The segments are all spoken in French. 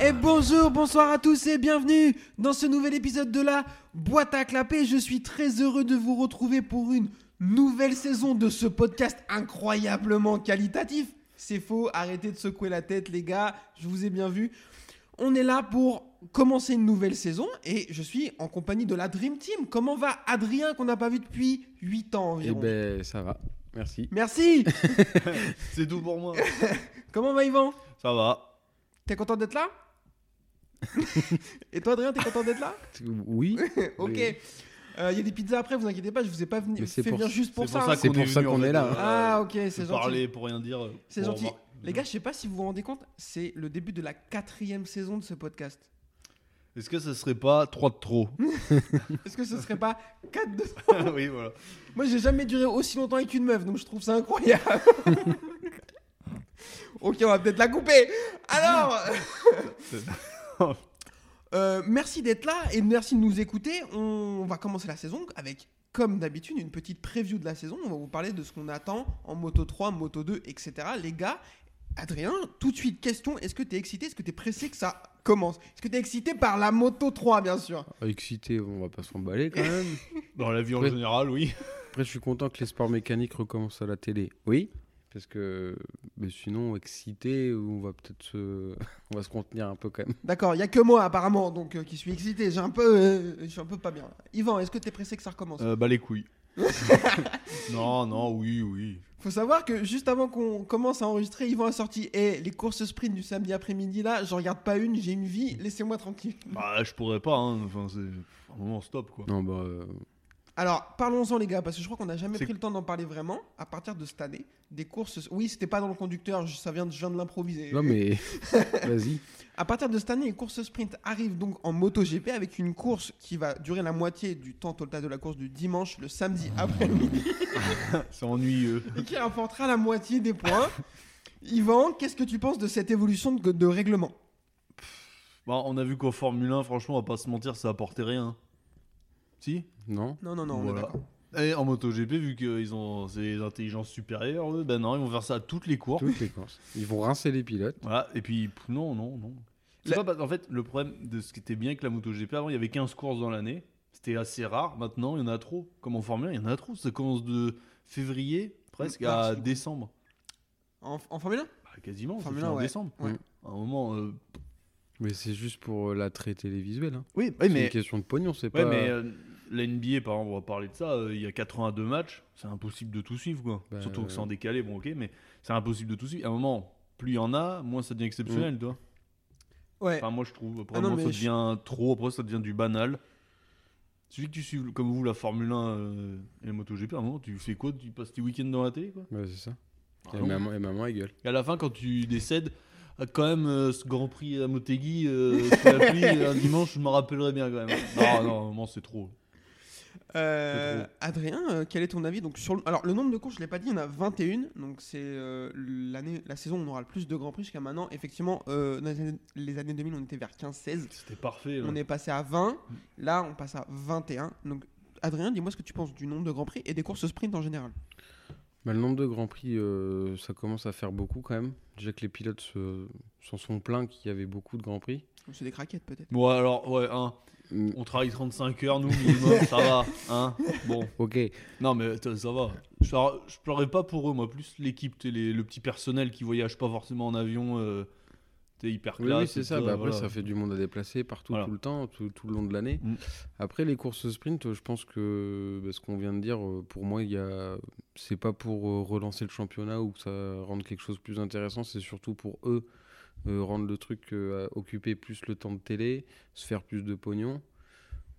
Et bonjour, bonsoir à tous et bienvenue dans ce nouvel épisode de la boîte à clapper. Je suis très heureux de vous retrouver pour une nouvelle saison de ce podcast incroyablement qualitatif. C'est faux, arrêtez de secouer la tête les gars, je vous ai bien vu. On est là pour commencer une nouvelle saison et je suis en compagnie de la Dream Team. Comment va Adrien qu'on n'a pas vu depuis 8 ans Eh environ ben, ça va. Merci. Merci C'est tout pour moi. Comment va Yvan? Ça va. T'es content d'être là? Et toi Adrien, t'es content d'être là? Oui. Ok. Il y a des pizzas après, vous inquiétez pas, je vous ai pas venu, Mais c'est fait pour- venir juste pour c'est ça. pour ça C'est qu'on pour est ça qu'on est là. Euh, Ah ok, c'est gentil. Parler pour rien dire. euh, C'est gentil. Les gars, je sais pas si vous vous rendez compte, c'est le début de la quatrième saison de ce podcast. Est-ce que ce serait pas 3 de trop Est-ce que ce serait pas 4 de Oui, voilà. Moi, j'ai jamais duré aussi longtemps avec une meuf, donc je trouve ça incroyable. ok, on va peut-être la couper. Alors, euh, merci d'être là et merci de nous écouter. On va commencer la saison avec, comme d'habitude, une petite preview de la saison. On va vous parler de ce qu'on attend en Moto 3, Moto 2, etc. Les gars, Adrien, tout de suite, question est-ce que tu es excité Est-ce que tu es pressé que ça commence? Est-ce que tu es excité par la Moto 3, bien sûr? Excité, on va pas s'emballer quand même. Dans la vie en général, oui. Après, je suis content que les sports mécaniques recommencent à la télé. Oui. Parce que mais sinon, excité, on va peut-être se... on va se contenir un peu quand même. D'accord, il y a que moi apparemment, donc euh, qui suis excité. J'ai un peu, euh, je suis un peu pas bien. Yvan, est-ce que tu es pressé que ça recommence? Euh, bah les couilles. non, non, oui, oui. Faut savoir que juste avant qu'on commence à enregistrer, Yvan a sorti et les courses sprint du samedi après-midi là, je regarde pas une, j'ai une vie, laissez-moi tranquille. Bah je pourrais pas, hein. Enfin, c'est un moment stop quoi. Non, bah. euh, Alors, parlons-en les gars, parce que je crois qu'on n'a jamais pris le temps d'en parler vraiment. À partir de cette année, des courses. Oui, c'était pas dans le conducteur, je- ça vient de, je viens de l'improviser. Non, mais. Vas-y. À partir de cette année, les courses sprint arrivent donc en MotoGP avec une course qui va durer la moitié du temps total de la course du dimanche, le samedi après-midi, C'est ennuyeux. et qui rapportera la moitié des points. Yvan, qu'est-ce que tu penses de cette évolution de, de règlement? Bah, on a vu qu'en Formule 1, franchement, on va pas se mentir, ça apportait rien. Si? Non Non, non, non, on est d'accord. Et en MotoGP, vu qu'ils ont ces intelligences supérieures, eux, ben non, ils vont faire ça à toutes les courses. Toutes les courses. Ils vont rincer les pilotes. Voilà, et puis non, non, non. C'est La- pas parce- en fait, le problème de ce qui était bien avec la MotoGP, avant il y avait 15 courses dans l'année, c'était assez rare. Maintenant, il y en a trop. Comme en Formule 1, il y en a trop. Ça commence de février presque à du coup. décembre. En, en Formule 1 Bah, quasiment, c'est Formule fini 1, en ouais. décembre. Ouais. À un moment. euh, Mais c'est juste pour euh, l'attrait télévisuel. Hein. Oui, c'est mais, une question de pognon, c'est ouais, pas. mais euh, la NBA, par exemple, on va parler de ça. euh, il y a 82 matchs, c'est impossible de tout suivre. Quoi. Bah, Surtout que c'est euh, en décalé, bon, ok, mais c'est impossible de tout suivre. À un moment, plus il y en a, moins ça devient exceptionnel, Mm. toi. Ouais. Enfin, moi je trouve. Après, Ah non, moi, mais ça je- devient trop. Après, ça devient du banal. Celui que tu suis comme vous la Formule 1 euh, et la MotoGP, à un moment, tu fais quoi? Tu passes tes week-ends dans la télé quoi? Ouais, c'est ça. Ah et, maman, et maman, elle gueule. Et à la fin, quand tu décèdes, quand même, euh, ce Grand Prix à Motegi, euh, sous la pluie, un dimanche, je me rappellerai bien quand même. Non, non, non, c'est trop. Euh. Adrien, euh, quel est ton avis donc, sur le... Alors, le nombre de courses, je ne l'ai pas dit, il y en a 21. Donc, c'est euh, l'année, la saison où on aura le plus de Grands Prix jusqu'à maintenant. Effectivement, euh, dans les années, les années 2000, on était vers 15-16. C'était parfait. là. On est passé à 20. Là, on passe à 21. Donc, Adrien, dis-moi ce que tu penses du nombre de Grands Prix et des courses sprint en général. Bah, le nombre de grands prix, ça commence à faire beaucoup quand même. Déjà que les pilotes se- s'en sont plaints qu'il y avait beaucoup de grands prix. C'est des craquettes, peut-être. Bon, alors, ouais, hein, Mm, on travaille 35 heures, nous, minimum, ça va. Hein bon. Ok. Non, mais ça va. Je, alors, je pleurais pas pour eux, moi, plus l'équipe, les- le petit personnel qui voyage pas forcément en avion. Euh, T'es hyper classe. oui, c'est ça. Bah, après, voilà. ça fait du monde à déplacer partout, Voilà. tout le temps, tout, tout le long de l'année. Mm. Après, les courses sprint, je pense que bah, ce qu'on vient de dire, euh, pour moi, il y a... c'est pas pour euh, relancer le championnat ou que ça rende quelque chose de plus intéressant, c'est surtout pour eux euh, rendre le truc, euh, à occuper plus le temps de télé, se faire plus de pognon.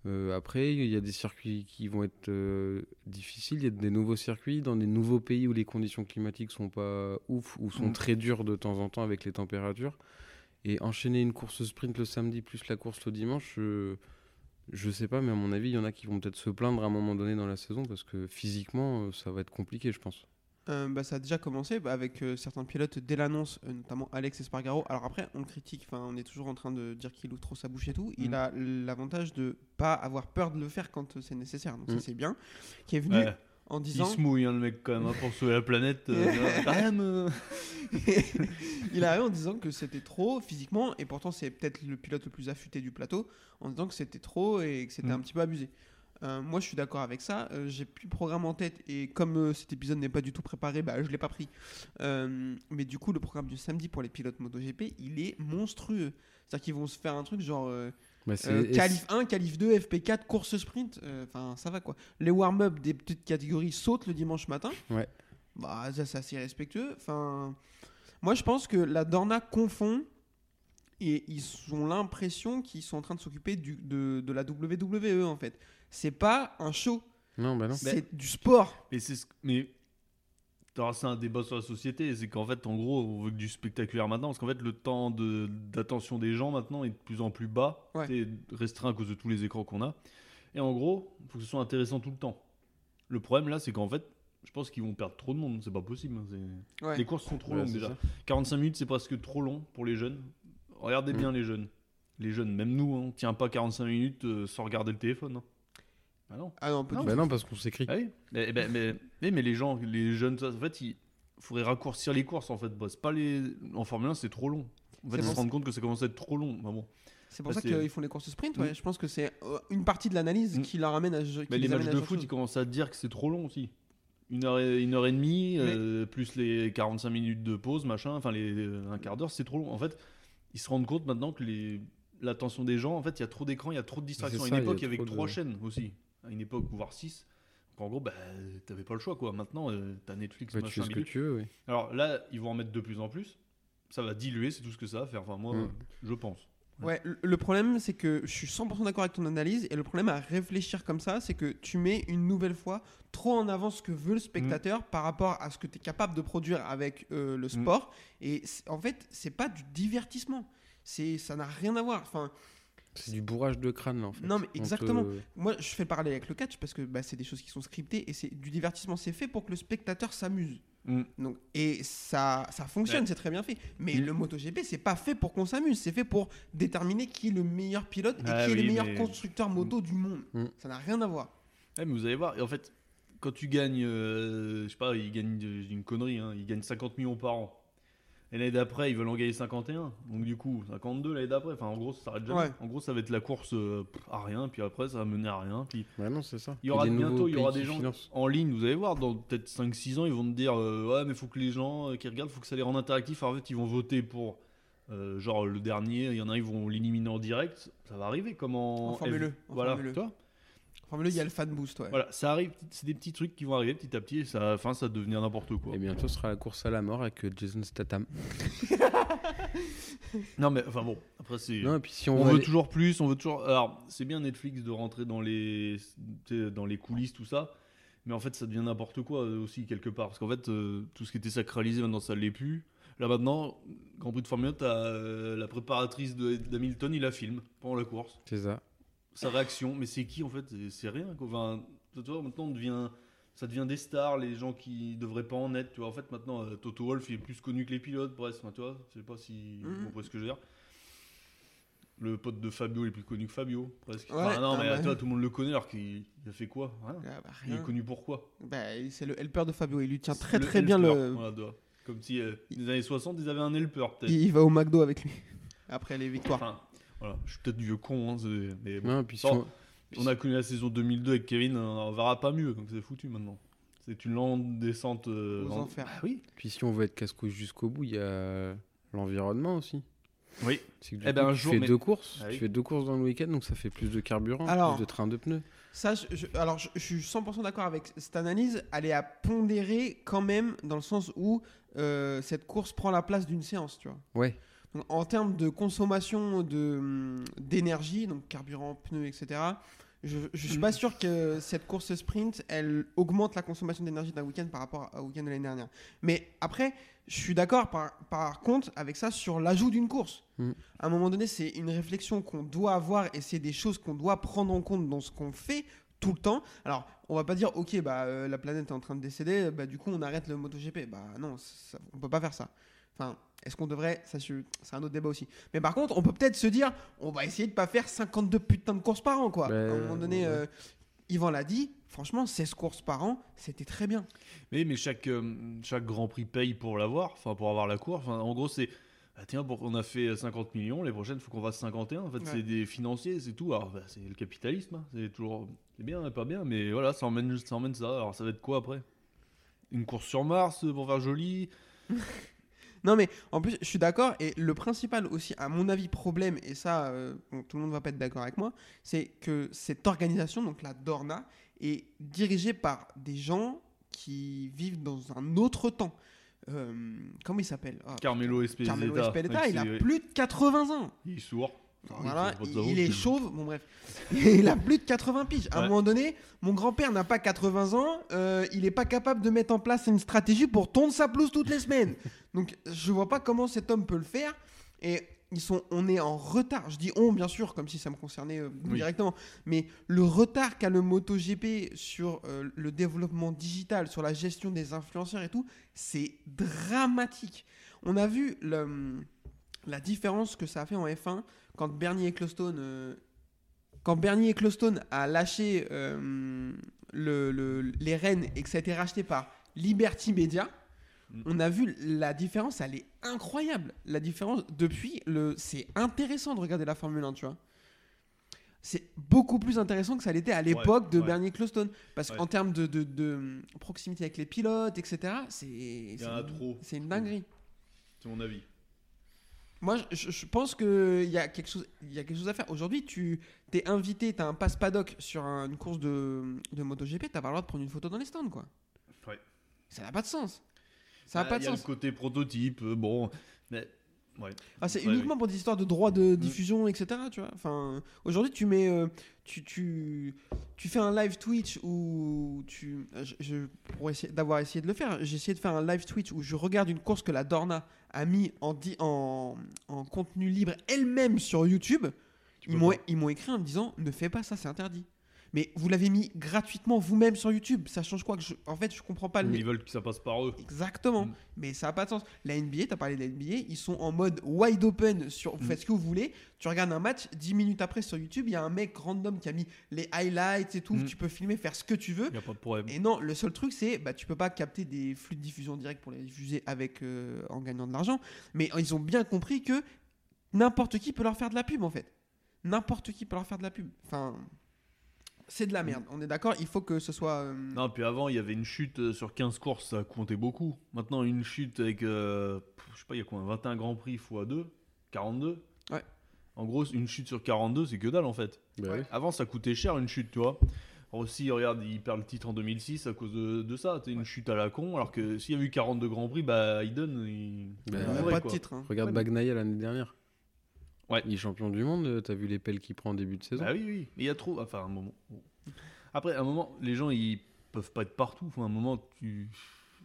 Euh, après, il y a des circuits qui vont être euh, difficiles. Il y a des nouveaux circuits dans des nouveaux pays où les conditions climatiques sont pas ouf ou sont Mm. très dures de temps en temps avec les températures. Et enchaîner une course sprint le samedi plus la course le dimanche, je, sais pas, mais à mon avis, il y en a qui vont peut-être se plaindre à un moment donné dans la saison parce que physiquement, ça va être compliqué, je pense. Euh, bah, ça a déjà commencé bah, avec euh, certains pilotes dès l'annonce, euh, notamment Alex Espargaro. Alors après, on le critique, on est toujours en train de dire qu'il ouvre trop sa bouche et tout. Il Mm. a l'avantage de pas avoir peur de le faire quand c'est nécessaire, donc ça Mm. c'est bien. Qui est venu Ouais. en Il disant. se mouille, hein, le mec, quand même, hein, pour sauver la planète. quand même, euh. il arrive en disant que c'était trop physiquement, et pourtant c'est peut-être le pilote le plus affûté du plateau, en disant que c'était trop et que c'était Mm. un petit peu abusé. Euh, moi je suis d'accord avec ça, Euh, j'ai plus le programme en tête et comme euh, cet épisode n'est pas du tout préparé, bah, je l'ai pas pris. Mais du coup le programme du samedi pour les pilotes MotoGP il est monstrueux. C'est-à-dire qu'ils vont se faire un truc genre Bah, qualif 1, qualif 2, FP4, course sprint, enfin ça va quoi. Les warm-up des petites catégories sautent le dimanche matin. Ouais. Bah ça c'est assez respectueux. Enfin, moi je pense que la Dorna confond et ils ont l'impression qu'ils sont en train de s'occuper de, de la WWE en fait. C'est pas un show, Non, bah non. c'est du sport. Mais c'est ce- mais c'est un débat sur la société, c'est qu'en fait, en gros, on veut que du spectaculaire maintenant, parce qu'en fait, le temps de- d'attention des gens maintenant est de plus en plus bas, Ouais. c'est restreint à cause de tous les écrans qu'on a. Et en gros, il faut que ce soit intéressant tout le temps. Le problème là, c'est qu'en fait, je pense qu'ils vont perdre trop de monde, c'est pas possible. hein, c'est- Ouais. Les courses sont trop Ouais, longues déjà. ça. 45 minutes, c'est presque trop long pour les jeunes. Regardez Mm. bien les jeunes. Les jeunes, même nous, hein, on tient pas 45 minutes euh, sans regarder le téléphone. hein. Ah non. Ah non, Bah non, parce qu'on s'écrit. Ah oui. Mais, mais, mais, mais- mais les gens, les jeunes, en fait, il faudrait raccourcir les courses en fait. Bah, pas les... En Formule 1, c'est trop long. En fait, ils se rendent compte que ça commence à être trop long. Bah bon. C'est pour Bah, ça qu'ils font les courses sprint. Ouais. Mm. Je pense que c'est euh, une partie de l'analyse Mm. qui leur amène à. qui Mais les les matchs de foot, ils commencent à dire que c'est trop long aussi. Une heure et, une heure et demie, Mais- euh, plus les 45 minutes de pause, machin, enfin les, un quart d'heure, c'est trop long. En fait, ils se rendent compte maintenant que les, l'attention des gens, en fait, il y a trop d'écrans, il y a trop de distractions. À une époque, il y avait que trois de- chaînes aussi. À une époque, voire six. Donc, en gros, bah, t'avais pas le choix, quoi. Maintenant, euh, t'as Netflix, Bah, tu fais ce que tu veux, oui. Alors là, ils vont en mettre de plus en plus. Ça va diluer, c'est tout ce que ça va faire. Enfin, moi, Mm. je pense. Ouais, le- le problème, c'est que je suis 100% d'accord avec ton analyse. Et le problème à réfléchir comme ça, c'est que tu mets une nouvelle fois trop en avant ce que veut le spectateur par rapport à ce que tu es capable de produire avec euh, le sport. Et c'est- en fait, c'est pas du divertissement. C'est, ça n'a rien à voir. Enfin, C'est du bourrage de crâne, là, en fait. Non, mais te- exactement. moi, je fais le parallèle avec le catch parce que bah, c'est des choses qui sont scriptées et c'est du divertissement. C'est fait pour que le spectateur s'amuse. Mm. Donc, et ça, ça fonctionne, Ouais. c'est très bien fait. Mais Mm. le MotoGP, c'est pas fait pour qu'on s'amuse, c'est fait pour déterminer qui est le meilleur pilote et Ah qui est le meilleur mais- constructeur moto du monde. Mm. Ça n'a rien à voir. Ouais, mais vous allez voir, et en fait, quand tu gagnes, euh, je sais pas, je dis une connerie, hein, ils gagnent 50 millions par an. Et l'année d'après, ils veulent en gagner 51. Donc du coup, 52 l'année d'après. Enfin, en gros, ça s'arrête jamais. Ouais. En gros, ça va être la course euh, à rien, puis après, ça va mener à rien. Puis Ouais, non, c'est ça. il y aura bientôt, il y aura des gens en ligne, vous allez voir, dans peut-être 5-6 ans, ils vont te dire euh, Ouais, mais faut que les gens euh, qui regardent, faut que ça les rende interactifs. En fait, ils vont voter pour. euh, genre le dernier, il y en a, ils vont l'éliminer en direct. Ça va arriver comme en. En Formule E, en Voilà, toi? Enfin, là, il y a le fan boost, ouais. Voilà, ça arrive, c'est des petits trucs qui vont arriver petit à petit et ça, fin, ça va devenir n'importe quoi. Et bientôt ce sera la course à la mort avec euh, Jason Statham. Non, mais enfin bon, après, c'est. Non, et puis si on, veut aller- toujours plus, on veut toujours. Alors, c'est bien Netflix de rentrer dans les, dans les coulisses, tout ça, mais en fait, ça devient n'importe quoi euh, aussi, quelque part. Parce qu'en fait, euh, tout ce qui était sacralisé, maintenant, ça l'est plus. Là, maintenant, Grand Prix de Formule 1, t'as euh, la préparatrice d'Hamilton, il la filme pendant la course. C'est ça. Sa réaction, mais c'est qui en fait? C'est- rien. Quoi. Enfin, tu vois, maintenant, on devient. Ça devient des stars, les gens qui devraient pas en être. Tu vois, en fait, maintenant, euh, Toto Wolff il est plus connu que les pilotes, presque. Enfin, tu vois, je sais pas si Mhm. vous comprenez ce que je veux dire. Le pote de Fabio est plus connu que Fabio, presque. Ouais, Enfin, non, ah mais ouais. toi, tout le monde le connaît alors qu'il il a fait quoi? Rien. Ah, bah, Il est connu pourquoi Bah, c'est le helper de Fabio. Il lui tient très Le très bien helper. le. Voilà. Comme si, euh, les années 60, ils avaient un helper, peut-être. Il, il va au McDo avec lui. Après les victoires. Enfin, voilà, je suis peut-être vieux con, hein, mais bon. Non, puis Non. on- On a connu la saison 2002 avec Kevin, on verra pas mieux, donc c'est foutu maintenant. C'est une lente descente euh, Aux en- enfers. Ah oui. puis si on veut être casse-couille jusqu'au bout, il y a l'environnement aussi. Oui. C'est que du Eh ben, un tu jour, fais mais- deux courses, Ah oui. tu fais deux courses dans le week-end, donc ça fait plus de carburant, Alors- plus de trains de pneus. Ça, je, je- alors je, je suis 100% d'accord avec cette analyse. Elle est à pondérer quand même dans le sens où euh, cette course prend la place d'une séance, tu vois. Ouais. Donc, en termes de consommation de, hum, d'énergie, donc carburant, pneus, etc., je ne suis pas sûr que cette course sprint, elle augmente la consommation d'énergie d'un week-end par rapport au week-end de l'année dernière. Mais après, je suis d'accord par, par contre avec ça sur l'ajout d'une course. Mm. À un moment donné, c'est une réflexion qu'on doit avoir et c'est des choses qu'on doit prendre en compte dans ce qu'on fait tout le temps. Alors, on va pas dire, ok, bah, euh, la planète est en train de décéder, bah, du coup, on arrête le MotoGP. Bah non, ça, on peut pas faire ça. Enfin, est-ce qu'on devrait Ça, c'est un autre débat aussi. Mais par contre, on peut peut-être se dire, on va essayer de pas faire 52 putains de courses par an, quoi. Ben, à un moment donné, ouais. euh, Yvan l'a dit, franchement, 16 courses par an, c'était très bien. Mais, mais chaque, euh, chaque Grand Prix paye pour l'avoir, enfin pour avoir la course. Enfin, en gros, c'est. ah, tiens, pour, on a fait 50 millions, les prochaines, il faut qu'on fasse 51. En fait, Ouais. c'est des financiers, c'est tout. Alors, bah, c'est le capitalisme, hein. c'est toujours. C'est bien, pas bien, mais voilà, ça emmène, ça emmène ça. Alors, ça va être quoi après? Une course sur Mars euh, pour faire joli? Non, mais en plus, je suis d'accord. Et le principal aussi, à mon avis, problème, et ça, euh, bon, tout le monde va pas être d'accord avec moi, c'est que cette organisation, donc la Dorna, est dirigée par des gens qui vivent dans un autre temps. Euh, comment il s'appelle? Ah, Carmelo Espeleta. Carmelo Espeleta, il a plus de 80 ans. Il est sourd. Voilà, Il est chauve, bon bref. il a plus de 80 piges. À un Ouais. moment donné, mon grand-père n'a pas 80 ans, euh, il n'est pas capable de mettre en place une stratégie pour tondre sa pelouse toutes les semaines. Donc je vois pas comment cet homme peut le faire. Et ils sont, on est en retard. Je dis on, bien sûr, comme si ça me concernait euh, Oui. directement. Mais le retard qu'a le MotoGP sur euh, le développement digital, sur la gestion des influenceurs et tout, c'est dramatique. On a vu le- la différence que ça a fait en F1 quand Bernie Ecclestone, euh, quand Bernie Ecclestone a lâché euh, le- le- les rênes et que ça a été racheté par Liberty Media, Mm. on a vu la différence, elle est incroyable. La différence depuis, le, c'est intéressant de regarder la Formule 1, tu vois. C'est beaucoup plus intéressant que ça l'était à l'époque de ouais. Bernie Ecclestone. Parce Ouais. qu'en termes de, de- de proximité avec les pilotes, etc., c'est, trop. c'est une dinguerie. C'est mon avis. Moi, je, je pense qu'il y, a quelque chose- y a quelque chose à faire. Aujourd'hui, tu t'es invité, tu as un passe paddock sur un- une course de, de MotoGP, tu pas le droit de prendre une photo dans les stands, quoi. Ouais. Ça n'a pas de sens. Ça n'a Ah, pas de Il y a sens. côté prototype, euh, bon. Mais. Ouais. Ah, c'est Ouais, uniquement pour des histoires de droits de diffusion, etc. Tu vois. Enfin, aujourd'hui, tu mets, euh, tu, tu, tu fais un live Twitch où tu, je, je- pour essayer d'avoir essayé de le faire, j'ai essayé de faire un live Twitch où je regarde une course que la Dorna a mis en, di- en, en contenu libre elle-même sur YouTube. Ils m'ont écrit en me disant ne fais pas ça, c'est interdit. Mais vous l'avez mis gratuitement vous-même sur YouTube. Ça change quoi que je, En fait, je comprends pas le. Ils veulent que ça passe par eux. Exactement. Mm. Mais ça n'a pas de sens. La NBA, tu as parlé de la NBA, ils sont en mode wide open sur vous Mm. faites ce que vous voulez. Tu regardes un match, 10 minutes après sur YouTube, il y a un mec random qui a mis les highlights et tout. Mm. Tu peux filmer, faire ce que tu veux. Il n'y a pas de problème. Et non, le seul truc, c'est bah, tu peux pas capter des flux de diffusion direct pour les diffuser avec, euh, en gagnant de l'argent. Mais ils ont bien compris que n'importe qui peut leur faire de la pub en fait. N'importe qui peut leur faire de la pub. Enfin, c'est de la merde. On est d'accord, il faut que ce soit. euh, Non, puis avant, il y avait une chute euh, sur 15 courses, ça comptait beaucoup. Maintenant, une chute avec, euh, pff, je sais pas, il y a quoi, 21 Grand Prix x 2, 42 Ouais. En gros, une chute sur 42, c'est que dalle en fait. Bah Ouais. oui. Avant, ça coûtait cher une chute, tu vois. Aussi, regarde, il perd le titre en 2006 à cause de, de ça. C'est une chute à la con. Alors que s'il y a eu 42 Grands Prix, bah, Hayden, il. Bah, il y il aurait mourrait, pas quoi. de titre. hein. Regarde Ouais, Bagnaia l'année dernière. Ouais. Il est champion du monde, euh, t'as vu les pelles qu'il prend en début de saison Bah oui, oui. Mais il y a trop. Enfin, un moment. Après, un moment, les gens, ils peuvent pas être partout. Enfin, un moment, tu.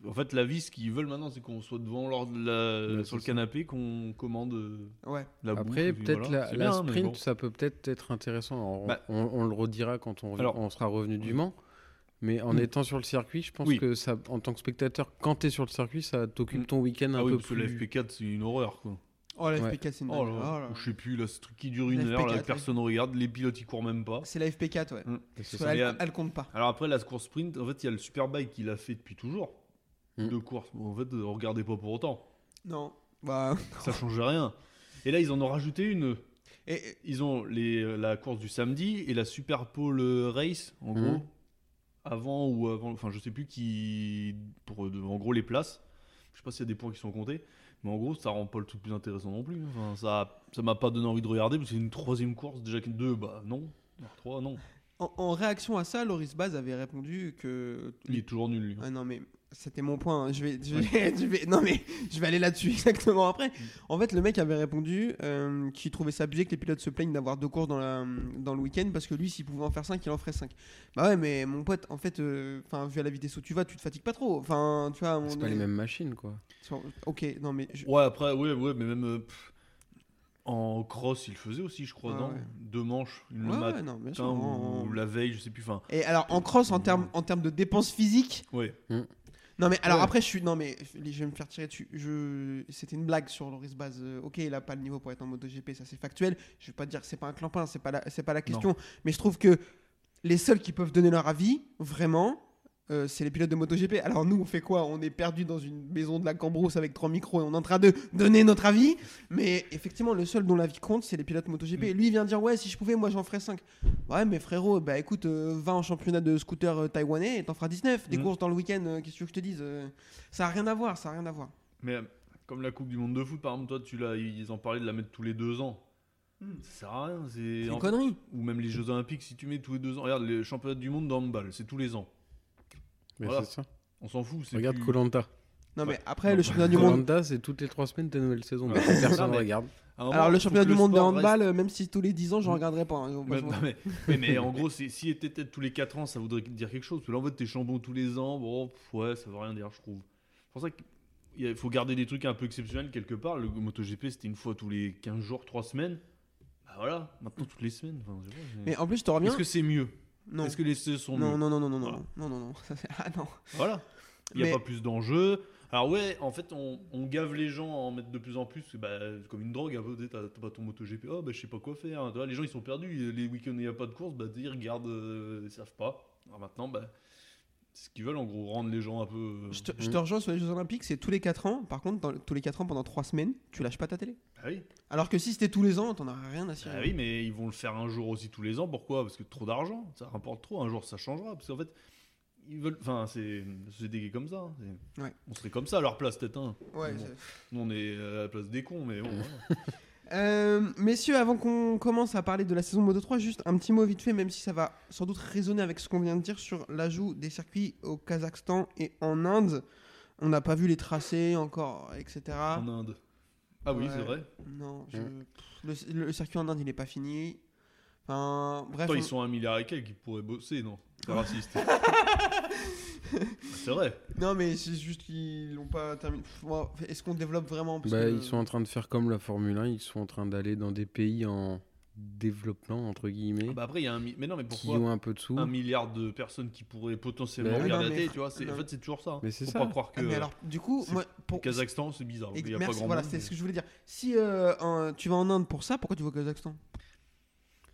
En fait, la vie, ce qu'ils veulent maintenant, c'est qu'on soit devant leur, la- Ouais, sur le ça. canapé, qu'on commande euh, Ouais. la Après, peut-être voilà. la, bien, sprint, bon. ça peut peut-être être intéressant. On- Bah. on, on le redira quand on, rev- Alors- on sera revenu du. Mans. Mais en Mm. étant sur le circuit, je pense Oui. que ça, en tant que spectateur, quand tu es sur le circuit, ça t'occupe Mm. ton week-end un Ah oui, peu parce que plus. la FP4, c'est une horreur, quoi. Oh, la Ouais. FP4, c'est une Oh dinguerie. Oh là. Je sais plus, là, ce truc qui dure une La heure, là, FP4, personne ne regarde, les pilotes, ils courent même pas. C'est la FP4, ouais. Ça. que elle, euh, compte pas. Alors après, la course sprint, en fait, il y a le Superbike qui l'a fait depuis toujours. Mm. Deux courses. Bon, en fait, euh, regardez pas pour autant. Non. Bah. Ça change rien. Et là, ils en ont rajouté une. Et, et- Ils ont les, euh, la course du samedi et la Super Pole Race, en Mhm. gros, avant ou avant, enfin je sais plus qui, pour euh, en gros les places. Je sais pas s'il y a des points qui sont comptés, mais en gros ça rend pas le truc plus intéressant non plus. Enfin, ça, ça m'a pas donné envie de regarder parce que c'est une troisième course déjà qu'une deux, bah non, trois non. en, en réaction à ça, Loris Baz avait répondu que. Il est toujours nul. Lui. Ah non, mais c'était mon point. hein. Je vais, je vais, je vais- non, mais je vais aller là-dessus exactement après. En fait, le mec avait répondu euh, qu'il trouvait ça abusé que les pilotes se plaignent d'avoir deux courses dans, la, dans le week-end parce que lui, s'il pouvait en faire 5, il en ferait 5. Bah ouais, mais mon pote, en fait, euh, enfin vu à la vitesse où tu vas, tu te fatigues pas trop. Enfin, tu vois, C'est pas les mêmes machines, quoi. Ok, non, mais. je- Ouais après ouais ouais mais même euh, pff, en cross il le faisait aussi je crois Ouais, non? ouais. Deux manches, une Ouais, matin non, bien sûr. ou en- la veille je sais plus. Enfin Et alors, en cross, en termes en termes de dépenses physiques, ouais. Non mais alors Ouais. après je suis non mais je vais me faire tirer dessus. Je c'était une blague sur Loris Baz. Euh, ok il a pas le niveau pour être en MotoGP ça c'est factuel. Je vais pas dire que c'est pas un clampin c'est pas la c'est pas la question. Mais je trouve que Les seuls qui peuvent donner leur avis, vraiment, euh, c'est les pilotes de MotoGP. Alors nous, on fait quoi? On est perdu dans une maison de la Cambrousse avec trois micros et on est en train de donner notre avis. Mais effectivement, le seul dont l'avis compte, c'est les pilotes MotoGP. Et lui, il vient dire ouais, si je pouvais, moi, j'en ferais 5. Ouais, mais frérot, bah écoute, euh, va en championnat de scooter euh, taïwanais et t'en feras 19. Des Mm. courses dans le week-end, euh, qu'est-ce que tu veux que je te dise Euh, Ça a rien à voir, ça a rien à voir. Mais comme la Coupe du Monde de foot, par exemple, toi, tu l'as, ils en parlaient de la mettre tous les deux ans. Hmm. Ça sert à rien. C'est C'est une en- connerie. Ou même les Jeux Olympiques, si tu mets tous les deux ans. Regarde, les championnats du monde d'handball, c'est tous les ans. Mais Voilà. c'est ça. On s'en fout. c'est Regarde plus- Colanta. Non, mais Ouais. après, Non, le championnat du monde. Colanta, c'est toutes les trois semaines ta nouvelle saison. Personne mais- regarde. Alors, le championnat du monde de reste- handball, même si tous les 10 ans, je Mm. regarderai pas. hein, Mais, franchement. non, mais, mais, mais en gros, si était peut-être tous les 4 ans, ça voudrait dire quelque chose. Parce que là, en fait, t'es chambon tous les ans. Bon, pff, ouais, ça veut rien dire, je trouve. C'est pour ça qu'il faut garder des trucs un peu exceptionnels quelque part. Le MotoGP, c'était une fois tous les 15 jours, 3 semaines. Bah voilà, maintenant toutes les semaines. Enfin, je sais pas, c'est- Mais en plus, je te reviens. Est-ce que c'est mieux? Non. Est-ce que les essais sont Non, non, non, non, non, non, non, non, non, ah non. Voilà. Il n'y a Mais- pas plus d'enjeux. Alors ouais, en fait, on, on gave les gens à en mettre de plus en plus. Bah, comme une drogue, T'as pas ton MotoGP. Oh, bah, je sais pas quoi faire. Vois, les gens, ils sont perdus. Les week-ends, il n'y a pas de course. Bah, ils regardent, euh, ils savent pas. Alors maintenant, bah, ce qu'ils veulent, en gros, rendre les gens un peu... euh, Je te, je te rejoins sur les Jeux Olympiques, c'est tous les 4 ans. Par contre, dans- tous les 4 ans, pendant 3 semaines, tu lâches pas ta télé. Ah oui. Alors que si c'était tous les ans, t'en as rien à cirer. Ah oui, mais ils vont le faire un jour aussi tous les ans. Pourquoi? Parce que trop d'argent. Ça rapporte trop. Un jour, ça changera. Parce qu'en fait, ils veulent... Enfin, c'est c'est des comme ça. hein. C'est- Ouais. On serait comme ça à leur place, peut-être. hein. Ouais, Bon. c'est- Nous, on est à la place des cons, mais bon. voilà. Euh, messieurs, avant qu'on commence à parler de la saison Moto 3, juste un petit mot vite fait, même si ça va sans doute résonner avec ce qu'on vient de dire sur l'ajout des circuits au Kazakhstan et en Inde. On n'a pas vu les tracés encore, etc. En Inde. Ah oui, Ouais. c'est vrai. Non, je- pff, le, le circuit en Inde, il n'est pas fini. Enfin, bref. Attends, on- ils sont un milliard et quelques, ils pourraient bosser, non? C'est raciste. c'est vrai. Non, mais c'est juste qu'ils l'ont pas terminé. Est-ce qu'on développe vraiment? Parce Bah, que- Ils sont en train de faire comme la Formule 1, ils sont en train d'aller dans des pays en développement, entre guillemets, Ah bah après, il y a un. mi- Mais non, mais qui pourquoi ont un peu de sous. un milliard de personnes qui pourraient potentiellement Bah regarder mais- tu vois c'est- En fait, c'est toujours ça. hein. Mais c'est Faut ça. pas croire que. Ah, mais alors, du coup, c'est- moi, pour... Kazakhstan, c'est bizarre. Il y a merci, pas grand voilà, c'est mais- ce que je voulais dire. Si euh, un- tu vas en Inde pour ça, pourquoi tu vas au Kazakhstan?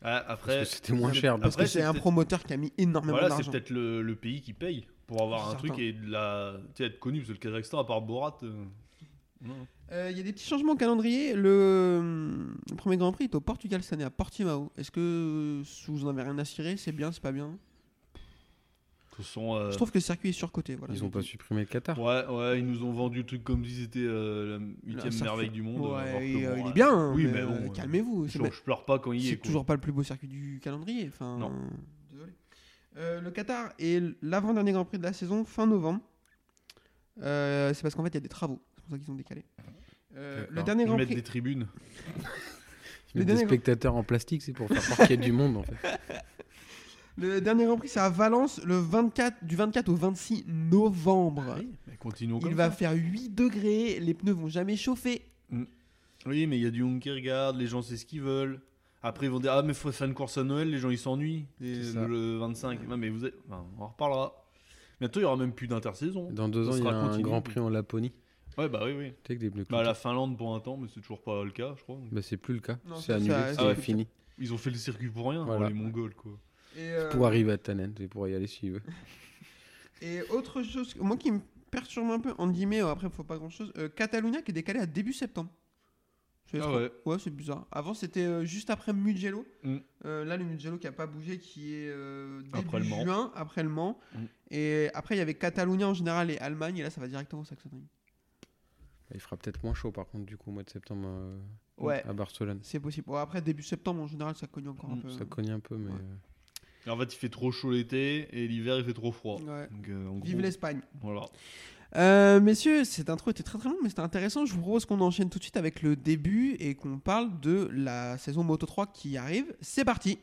Ah, après. Parce que c'était moins cher, Parce Après, que c'est un peut-être- promoteur qui a mis énormément Voilà, c'est d'argent. peut-être le, le pays qui paye pour avoir un Certain. truc et de la. Être connu, parce que le Kazakhstan, à part Borat. euh, non. Euh, Il y a des petits changements au calendrier. Le, le premier Grand Prix est au Portugal cette année, à Portimao. Est-ce que euh, vous en avez rien à cirer? C'est bien, c'est pas bien? Euh, Je trouve que le circuit est surcoté. Voilà, Ils je ont pas supprimé le Qatar. Ouais, ouais, ils nous ont vendu le truc comme si c'était euh, la Là, huitième ça merveille fait- du monde. alors Ouais, que et, bon, euh, il ouais. est bien, hein, Oui, mais, mais bon, euh, euh, calmez-vous. Je, C'est je pleure pas quand il y c'est est. quoi. toujours pas le plus beau circuit du calendrier. Enfin, Non. Euh, le Qatar est l'avant-dernier Grand Prix de la saison, fin novembre. Euh, c'est parce qu'en fait, il y a des travaux. C'est pour ça qu'ils ont décalé. Euh, le dernier Ils Grand mettent Prix. des tribunes. Ils mettent des spectateurs en plastique, c'est pour faire croire qu'il y a du monde en fait. Le dernier Grand Prix, c'est à Valence, le 24, du 24 au 26 novembre. Oui, mais continuons Il va ça. faire 8 degrés, les pneus vont jamais chauffer. Oui, mais il y a du monde qui regarde, les gens c'est ce qu'ils veulent. Après, ils vont dire Ah, mais faut faire une course à Noël, les gens ils s'ennuient. Le 25. Ouais, mais vous êtes... enfin, on en reparlera. Bientôt, il y aura même plus d'intersaison. Dans deux ans, il y a un. Grand Prix en Laponie. Ouais, bah oui, oui. Tu sais, avec des pneus Bah, la Finlande pour un temps, mais c'est toujours pas le cas, je crois. Bah, c'est plus le cas. Non, C'est annulé, ça- c'est ah ouais. fini. Ils ont fait le circuit pour rien, Voilà. les Mongols, quoi. Et, euh, Pour arriver à Tannen, c'est pour y aller si tu veux. et autre chose, moi qui me perturbe un peu, en guillemets, euh, après faut pas grand chose, Catalunya qui est décalé à début septembre. Ah ouais. Ouais, c'est bizarre. Avant, c'était euh, juste après Mugello. Mm. Euh, là, le Mugello qui a pas bougé, qui est euh, début Après le Mans. juin, après le Mans. Mm. Et après, il y avait Catalunya en général et Allemagne. Et là, ça va directement au Saxony. Bah, Il fera peut-être moins chaud par contre, du coup, au mois de septembre euh, Ouais, à Barcelone. c'est possible. Bon, après, début septembre, en général, ça cogne encore un Mm, peu. Ça cogne un peu, mais. Ouais. Et en fait, il fait trop chaud l'été et l'hiver, il fait trop froid. Ouais. Donc, euh, en Vive gros, l'Espagne. Voilà. Euh, messieurs, cette intro était très très longue, mais c'était intéressant. Je vous propose qu'on enchaîne tout de suite avec le début et qu'on parle de la saison Moto 3 qui arrive. C'est parti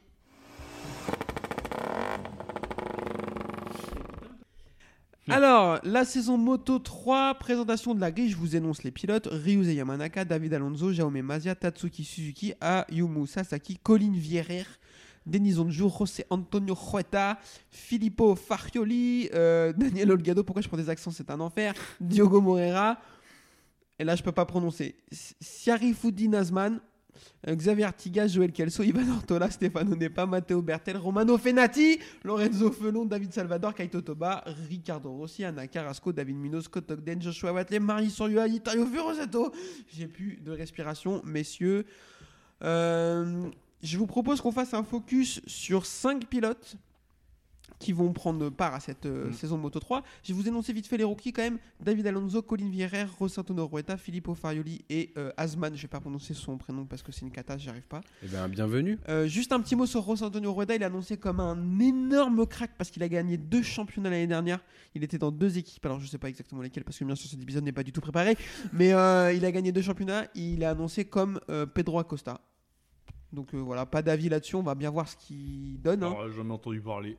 Alors, la saison Moto 3, présentation de la grille, je vous énonce les pilotes. Ryuze Yamanaka, David Alonso, Jaume Mazia, Tatsuki Suzuki, Ayumu Sasaki, Colin Vierer, Denis Onjou, José Antonio Jueta, Filippo Farioli, euh, Daniel Olgado, pourquoi je prends des accents, c'est un enfer, Diogo Moreira, et là je peux pas prononcer, Siarifudi Nazman, Euh, Xavier Artigas, Joël Kelso, Ivan Ortola, Stefano Nepa, Matteo Bertel, Romano Fenati, Lorenzo Felon, David Salvador, Kaito Toba, Ricardo Rossi, Anna Carrasco, David Minos, Scott Ogden, Joshua Watley, Marie Soryua, Itario Furosato. J'ai plus de respiration, messieurs. Euh, je vous propose qu'on fasse un focus sur 5 pilotes qui vont prendre part à cette euh, Mm. saison de Moto 3. Je vais vous énoncer vite fait les rookies quand même. David Alonso, Colin Vierer, Rosantono Rueta, Filippo Farioli et euh, Asman. Je vais pas prononcer son prénom parce que c'est une cata, j'y arrive pas. Eh bien, bienvenue. Euh, juste un petit mot sur José Antonio Rueda, il est annoncé comme un énorme crack parce qu'il a gagné deux championnats l'année dernière. Il était dans deux équipes, alors je sais pas exactement lesquelles parce que bien sûr cet épisode n'est pas du tout préparé, mais il a gagné deux championnats. Il est annoncé comme Pedro Acosta. Donc euh, voilà, pas d'avis là-dessus, on va bien voir ce qu'il donne. hein. Alors, j'ai jamais entendu parler.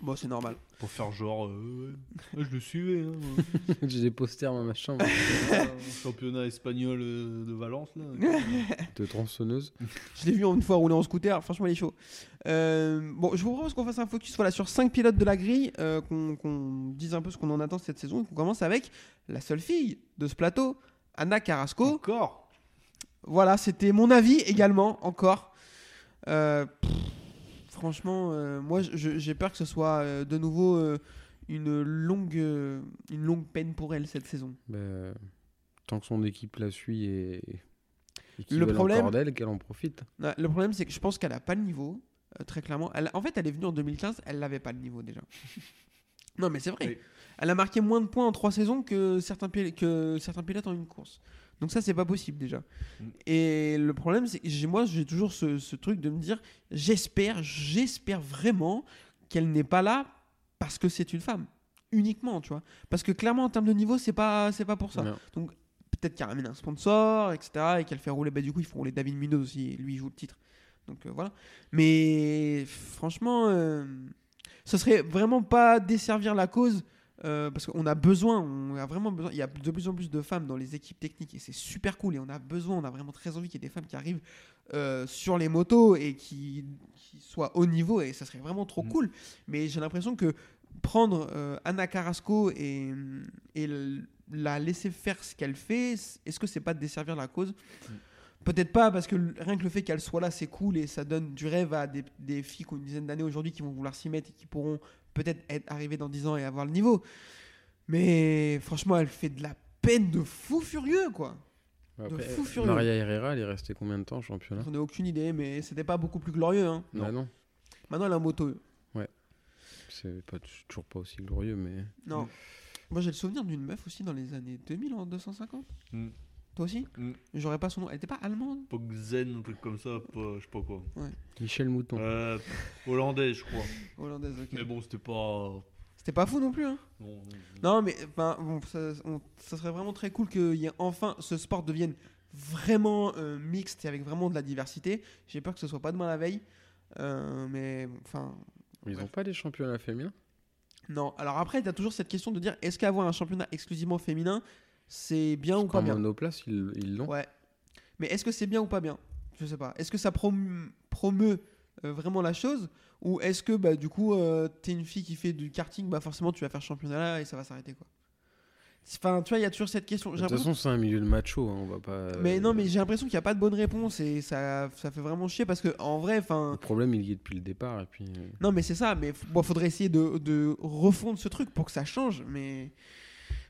Bon, c'est normal. Pour faire genre, euh, ouais, je le suivais. Hein. J'ai des posters dans ma chambre Ah, championnat espagnol euh, de Valence là. de tronçonneuse. Je l'ai vu une fois rouler en scooter, franchement il est chaud. Euh, bon, je vous propose qu'on fasse un focus voilà, sur 5 pilotes de la grille, euh, qu'on qu'on dise un peu ce qu'on en attend cette saison et qu'on commence avec la seule fille de ce plateau, Anna Carrasco. Encore? Voilà, c'était mon avis également, encore. Euh, pff, franchement, euh, moi j'ai peur que ce soit euh, de nouveau euh, une, longue, euh, une longue peine pour elle cette saison. Ben, tant que son équipe la suit et, Le problème- d'elle, qu'elle en profite. Le problème, c'est que je pense qu'elle a pas le niveau, très clairement. Elle, en fait, elle est venue en 2015, elle n'avait pas le niveau déjà. non, mais c'est vrai. Oui. Elle a marqué moins de points en trois saisons que certains, que certains pilotes en une course. Donc ça, c'est pas possible déjà. Mm. Et le problème, c'est que moi, j'ai toujours ce, ce truc de me dire, j'espère, j'espère vraiment qu'elle n'est pas là parce que c'est une femme. Uniquement, tu vois. Parce que clairement, en termes de niveau, c'est pas, c'est pas pour ça Non. peut-être qu'elle ramène un sponsor, etc. Et qu'elle fait rouler. Bah, du coup, ils font rouler David Minos aussi. Lui, il joue le titre. Donc euh, voilà. Mais franchement, euh, ce serait vraiment pas desservir la cause. Euh, parce qu'on a besoin, on a vraiment besoin. Il y a de plus en plus de femmes dans les équipes techniques et c'est super cool. Et on a besoin, on a vraiment très envie qu'il y ait des femmes qui arrivent euh, sur les motos et qui, qui soient haut niveau. Et ça serait vraiment trop Mm. cool. Mais j'ai l'impression que prendre euh, Anna Carrasco et, et l- la laisser faire ce qu'elle fait, est-ce que c'est pas de desservir la cause? Peut-être pas, parce que rien que le fait qu'elle soit là, c'est cool et ça donne du rêve à des, des filles qui ont une dizaine d'années aujourd'hui qui vont vouloir s'y mettre et qui pourront peut-être être arrivées dans 10 ans et avoir le niveau. Mais franchement, elle fait de la peine de fou furieux, quoi. Après, fou furieux. Maria Herrera, elle est restée combien de temps en championnat? J'en ai aucune idée, mais c'était pas beaucoup plus glorieux. Hein. Non. Bah non. Maintenant, elle a un moto. C'est pas toujours pas aussi glorieux, mais. Non. Moi, j'ai le souvenir d'une meuf aussi dans les années 2000 en 250. Mm. Toi aussi Mm. J'aurais pas son nom. Elle était pas allemande Pogzen, un truc comme ça, pas- je sais pas quoi. Michel Mouton. Euh, hollandais, je crois. Hollandaise, ok. Mais bon, c'était pas. C'était pas fou non plus, hein Non, non, non. Non, mais bon, ça, on- ça serait vraiment très cool que y ait enfin ce sport devienne vraiment euh, mixte et avec vraiment de la diversité. J'ai peur que ce soit pas demain la veille. Euh, mais enfin, Ils bref. ont pas des championnats féminins? Non. Alors après, il y a toujours cette question de dire est-ce qu'avoir un championnat exclusivement féminin, c'est bien ou pas bien monoplace, ils ils l'ont. Ouais. Mais est-ce que c'est bien ou pas bien? Je sais pas. Est-ce que ça prom- promeut euh, vraiment la chose? Ou est-ce que bah, du coup, euh, t'es une fille qui fait du karting, bah forcément tu vas faire championnat là et ça va s'arrêter quoi? Enfin, tu vois, il y a toujours cette question. De toute façon, c'est un milieu de macho, hein, on va pas. Mais non, euh, mais j'ai l'impression qu'il n'y a pas de bonne réponse et ça, ça fait vraiment chier parce que en vrai, enfin. Le problème, il y est depuis le départ. Et puis, Non, mais c'est ça. Mais bon, faudrait essayer de, de refondre ce truc pour que ça change, mais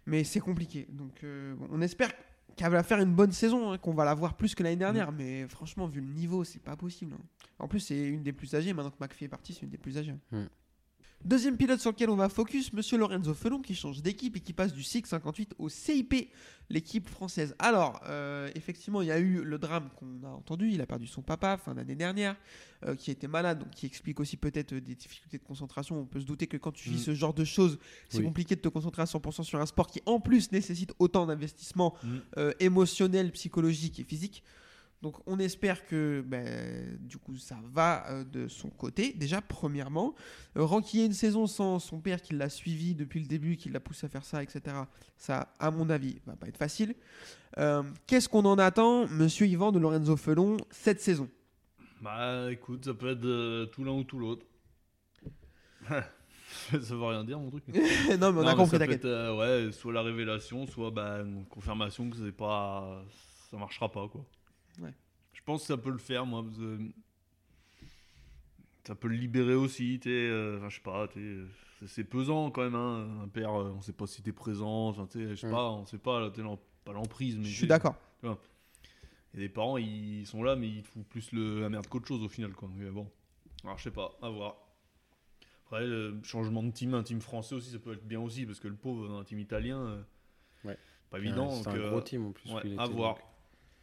mais c'est compliqué. Donc, euh, bon, on espère qu'elle va faire une bonne saison, hein, qu'on va la voir plus que l'année dernière. Mais franchement, vu le niveau, c'est pas possible. hein. En plus, c'est une des plus âgées. Maintenant que McPhee est parti, c'est une des plus âgées. Mm. Deuxième pilote sur lequel on va focus, Monsieur Lorenzo Felon qui change d'équipe et qui passe du SIG 58 au CIP, l'équipe française. Alors, euh, effectivement, il y a eu le drame qu'on a entendu. Il a perdu son papa fin d'année dernière, euh, qui était malade, donc qui explique aussi peut-être des difficultés de concentration. On peut se douter que quand tu vis Mm. ce genre de choses, c'est Oui. compliqué de te concentrer à 100% sur un sport qui, en plus, nécessite autant d'investissement Mm. euh, émotionnel, psychologique et physique. Donc on espère que ben, du coup ça va euh, de son côté. Déjà premièrement, euh, une saison sans son père qui l'a suivi depuis le début, qui l'a poussé à faire ça, etc. Ça, à mon avis, va pas être facile. Euh, Qu'est-ce qu'on en attend, Monsieur Yvan de Lorenzo Felon, cette saison? Bah écoute, ça peut être euh, tout l'un ou tout l'autre. ça veut rien dire mon truc. Non mais on a Non, compris, ça peut t'inquiète. ouais, soit la révélation, soit bah, une confirmation que c'est pas, ça marchera pas quoi. Ouais. Je pense que ça peut le faire, moi. parce que Ça peut le libérer aussi, tu sais. euh, Enfin, je sais pas, sais, c'est- pesant quand même, hein. Un père, euh, on sait pas si t'es présent, enfin, tu sais, je sais Mm. pas, on sait pas, là, t'es pas l'emprise, mais. Je suis t'es- d'accord. Et les parents, ils sont là, mais ils te foutent plus le, la merde qu'autre chose au final, quoi. Mais bon, alors je sais pas, à voir. Après, le changement de team, un team français aussi, ça peut être bien aussi, parce que le pauvre, un team italien, euh, Ouais. pas évident. c'est un euh, gros team en plus. ouais, à était, voir. donc.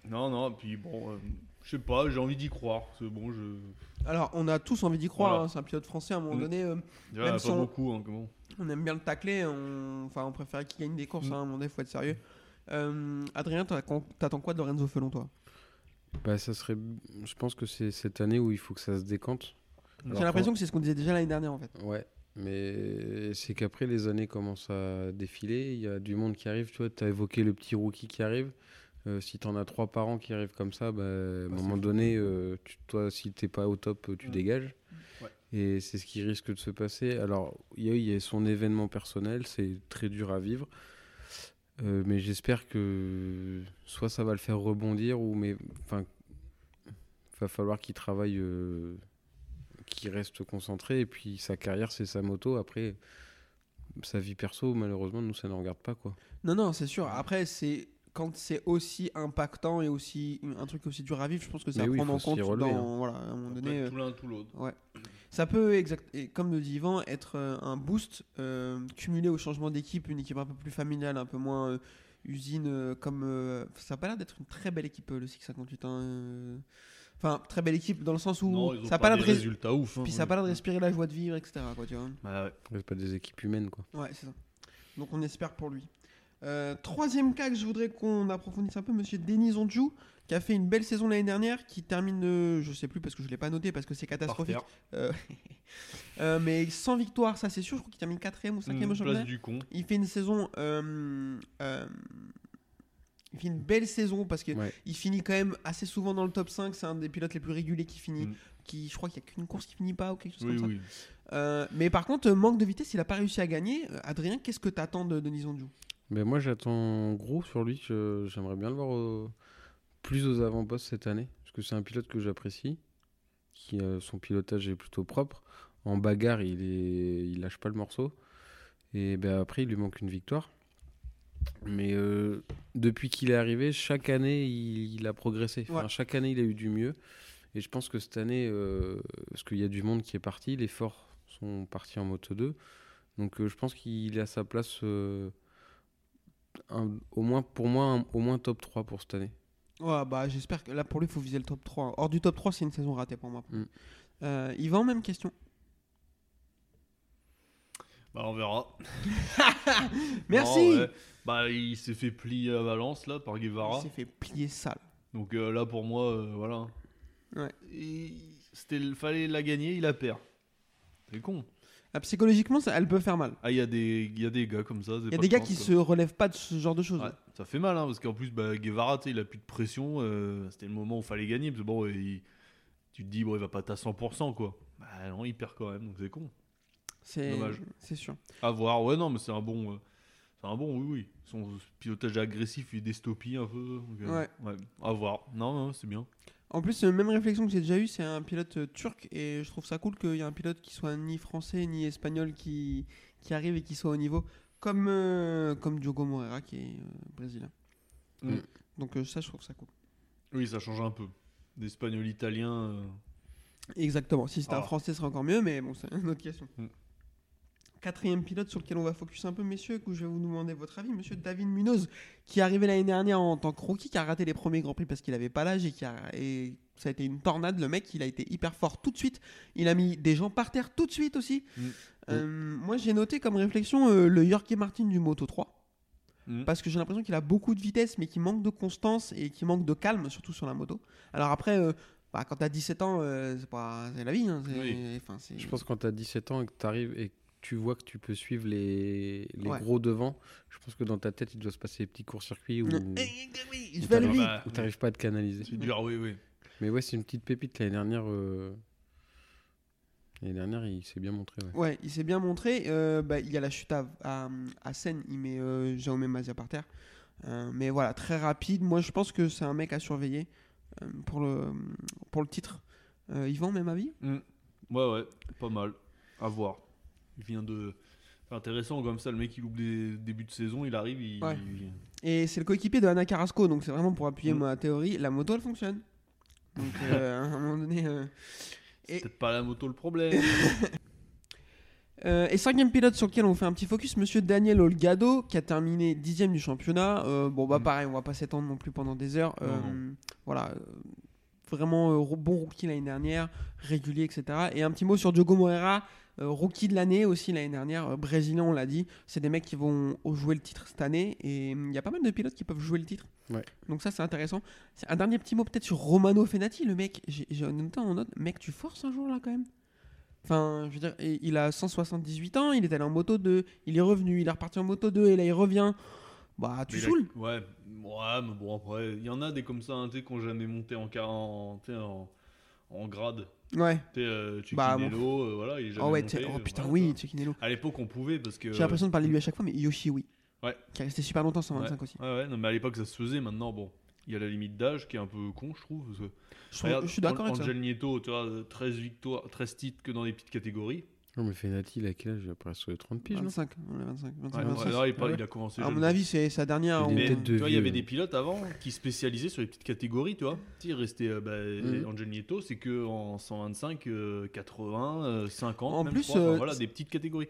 Non, non, puis bon, euh, je sais pas, j'ai envie d'y croire. C'est bon, je. Alors, on a tous envie d'y croire. Voilà. hein, C'est un pilote français à un moment Mm. donné. euh, Même pas si on- beaucoup, hein, comment. on aime bien le tacler. On... Enfin, on préfère qu'il gagne des courses. Mm. hein, à un moment donné, faut être sérieux. Euh, Adrien, t'as- t'attends quoi de Lorenzo Felon, toi? Bah, ça serait. Je pense que c'est cette année où il faut que ça se décante. J'ai Alors, l'impression que c'est ce qu'on disait déjà l'année dernière, en fait. Ouais, mais c'est qu'après les années commencent à défiler, il y a du monde qui arrive, tu vois, tu as évoqué le petit rookie qui arrive. Euh, si tu en as trois par an qui arrivent comme ça, bah, à un moment donné, euh, tu- toi, si t'es pas au top, euh, tu dégages. Ouais. Et c'est ce qui risque de se passer. Alors, il y, y a son événement personnel, c'est très dur à vivre. Euh, mais j'espère que soit ça va le faire rebondir, ou mais enfin, va falloir qu'il travaille, euh, qu'il reste concentré. Et puis sa carrière, c'est sa moto. Après, sa vie perso, malheureusement, nous, ça ne regarde pas quoi. Non, non, c'est sûr. Après, c'est quand c'est aussi impactant et aussi un truc aussi dur à vivre, je pense que à oui, prendre faut en compte. relever, dans- hein. voilà, à un moment Ça peut donné, euh, tout l'un, tout l'autre. ça peut, exact, et comme le dit Yvan, être euh, un boost euh, cumulé au changement d'équipe, une équipe un peu plus familiale, un peu moins euh, usine, euh, comme euh, ça a pas l'air d'être une très belle équipe le 658. hein, euh. Enfin, très belle équipe dans le sens où Non, ils ont ça a pas, pas l'air de res- résultats ouf. hein, puis ça a ouais. pas l'air de respirer la joie de vivre, etc. Quoi, tu vois. Bah ouais. C'est pas des équipes humaines quoi. Ouais, c'est ça. Donc on espère pour lui. Euh, troisième cas que je voudrais qu'on approfondisse un peu, monsieur Denis Onjou, qui a fait une belle saison l'année dernière, qui termine, euh, je sais plus parce que je l'ai pas noté parce que c'est catastrophique. Euh, euh, mais sans victoire, ça c'est sûr, je crois qu'il termine quatrième ou cinquième Mmh, au championnat. du con. Il fait une saison. euh, euh, il fait une belle saison parce qu'il Ouais. finit quand même assez souvent dans le top 5. C'est un des pilotes les plus réguliers qui finit. Mm. Qui, je crois qu'il n'y a qu'une course qui finit pas ou quelque chose Oui, comme ça. oui. Euh, mais par contre, manque de vitesse, il n'a pas réussi à gagner. Adrien, qu'est-ce que tu attends de Denis Onjou Ben moi j'attends gros sur lui. Je- J'aimerais bien le voir au- plus aux avant-postes cette année. Parce que c'est un pilote que j'apprécie. Qui, euh, son pilotage est plutôt propre. En bagarre, il, est, il lâche pas le morceau. Et ben après, il lui manque une victoire. Mais euh, depuis qu'il est arrivé, chaque année, il, il a progressé. Enfin, Ouais. Chaque année, il a eu du mieux. Et je pense que cette année, euh, parce qu'il y a du monde qui est parti, les forts sont partis en moto 2. Donc euh, je pense qu'il est à sa place, euh, un- au moins, pour moi, un- au moins top 3 pour cette année. Ouais, bah, J'espère que là, pour lui, il faut viser le top 3. Hors du top 3, c'est une saison ratée pour moi. Mm. Euh, Yvan, même question. Bah, on verra. Merci Non, ouais. Bah, il s'est fait plier à Valence, là, par Il Guevara. s'est fait plier sale. Donc euh, là, pour moi, euh, voilà. Ouais. Il c'était, fallait la gagner, il la perd. C'est con. Ah, psychologiquement, ça, elle peut faire mal. Ah, il y, a des- il y a des gars comme ça. Il y a des gars qui se relèvent pas de ce genre de choses. Ouais, ça fait mal, hein, parce qu'en plus, bah, Guevara, tu sais, il a plus de pression. euh, c'était le moment où il fallait gagner. Parce que bon, il- tu te dis, bon, il va pas être à 100%, quoi. Bah non, il perd quand même, donc c'est con. C'est Dommage. c'est sûr. À voir, ouais, non, mais c'est un bon. euh, c'est un bon, oui, oui. Son pilotage agressif, il dystopie un peu. donc, euh, Ouais. À voir. Non, non, c'est bien. En plus, même réflexion que j'ai déjà eue, c'est un pilote euh, turc et je trouve ça cool qu'il y ait un pilote qui soit ni français ni espagnol qui, qui arrive et qui soit au niveau, comme, euh, comme Diogo Moreira qui est euh, brésilien. Mm. Donc euh, ça, je trouve ça cool. Oui, ça change un peu. D'espagnol italien. euh, Exactement. Si c'était un Ah. français, ce serait encore mieux, mais bon, c'est une autre question. Mm. Quatrième pilote sur lequel on va focus un peu, messieurs, que je vais vous demander votre avis, monsieur David Munoz, qui est arrivé l'année dernière en tant que rookie, qui a raté les premiers Grands Prix parce qu'il n'avait pas l'âge et qui a, et ça a été une tornade. Le mec, il a été hyper fort tout de suite. Il a mis des gens par terre tout de suite aussi. Mm. Euh, moi, j'ai noté comme réflexion euh, le Yorkie Martin du Moto 3. mm. Parce que j'ai l'impression qu'il a beaucoup de vitesse, mais qu'il manque de constance et qu'il manque de calme, surtout sur la moto. Alors après, euh, bah, quand t'as 17 ans, euh, c'est pas la vie. hein, Oui. Je pense que quand tu as 17 ans et que tu arrives et que tu vois que tu peux suivre les, les Ouais. gros devant, je pense que dans ta tête, il doit se passer des petits courts-circuits où, oui, où t'arrives pas à te canaliser. c'est dur, oui, oui. Mais ouais, c'est une petite pépite l'année dernière. euh, L'année dernière, il s'est bien montré. ouais. Ouais, il s'est bien montré. Euh, bah, il y a la chute à, à, à Seine, il met euh, Jaume Mazia par terre. Euh, mais voilà, très rapide. Moi, je pense que c'est un mec à surveiller. pour, le, pour le titre. Euh, Yvan, même avis? Mm. Ouais, ouais, pas mal. À voir. Il vient de. c'est intéressant comme ça, le mec il loupe des débuts de saison, il arrive, il. Ouais. Et c'est le coéquipier de Anna Carrasco, donc c'est vraiment pour appuyer Mm. ma théorie. La moto, elle fonctionne. Donc euh, à un moment donné. euh, C'est Et- peut-être pas la moto le problème. Euh, et cinquième pilote sur lequel on fait un petit focus, monsieur Daniel Olgado, qui a terminé dixième du championnat. Bon, bah Mm. pareil, on va pas s'étendre non plus pendant des heures. Voilà, vraiment bon rookie l'année dernière, régulier, etc. Et un petit mot sur Diogo Moreira, rookie de l'année aussi l'année dernière, euh, brésilien, on l'a dit. C'est des mecs qui vont jouer le titre cette année, et hum, il y a pas mal de pilotes qui peuvent jouer le titre. Ouais. Donc ça, c'est intéressant. Un dernier petit mot peut-être sur Romano Fenati, le mec. J'ai j'ai noté en note, mec, tu forces un jour là quand même. Enfin, je veux dire, il a 178 ans, il est allé en moto 2, il est revenu, il est reparti en moto 2 et là il revient. Bah, tu a- saoules. Ouais, ouais, mais bon, après, il y en a des comme ça, hein, tu sais, qui n'ont jamais monté en, en, en, en grade. Ouais. Tu sais, euh, Bah, Chiquinello, euh, voilà, il est jamais Oh ouais, monté. oh euh, putain, voilà, oui, quoi. Tsukinelo. À l'époque, on pouvait parce que. J'ai l'impression de parler de lui à chaque fois, mais Yoshi, oui. Ouais. Qui est resté super longtemps 125 aussi. Ouais, ouais, non, mais à l'époque, ça se faisait. Maintenant, bon, il y a la limite d'âge qui est un peu con, je trouve. parce que- Je, trouve- Regarde, je suis d'accord avec ça. Angel Nieto, tu vois, 13 victoires, 13 titres que dans les petites catégories. Non, mais Fenati, il a quel âge Il a presque sur les 30 piges, non 25, on est 25, 25, Ouais, 26. alors, il, Ah ouais. il a commencé. À jeune, mon avis, c'est sa dernière. Il est de vois, il y vieux. avait des pilotes avant qui spécialisaient sur les petites catégories, tu vois. Tu sais, Il restait euh, bah, Mhm. Angel Nieto, c'est que en 125, euh, 80, euh, 50, En même, plus, je crois. Enfin, euh, voilà, des petites catégories.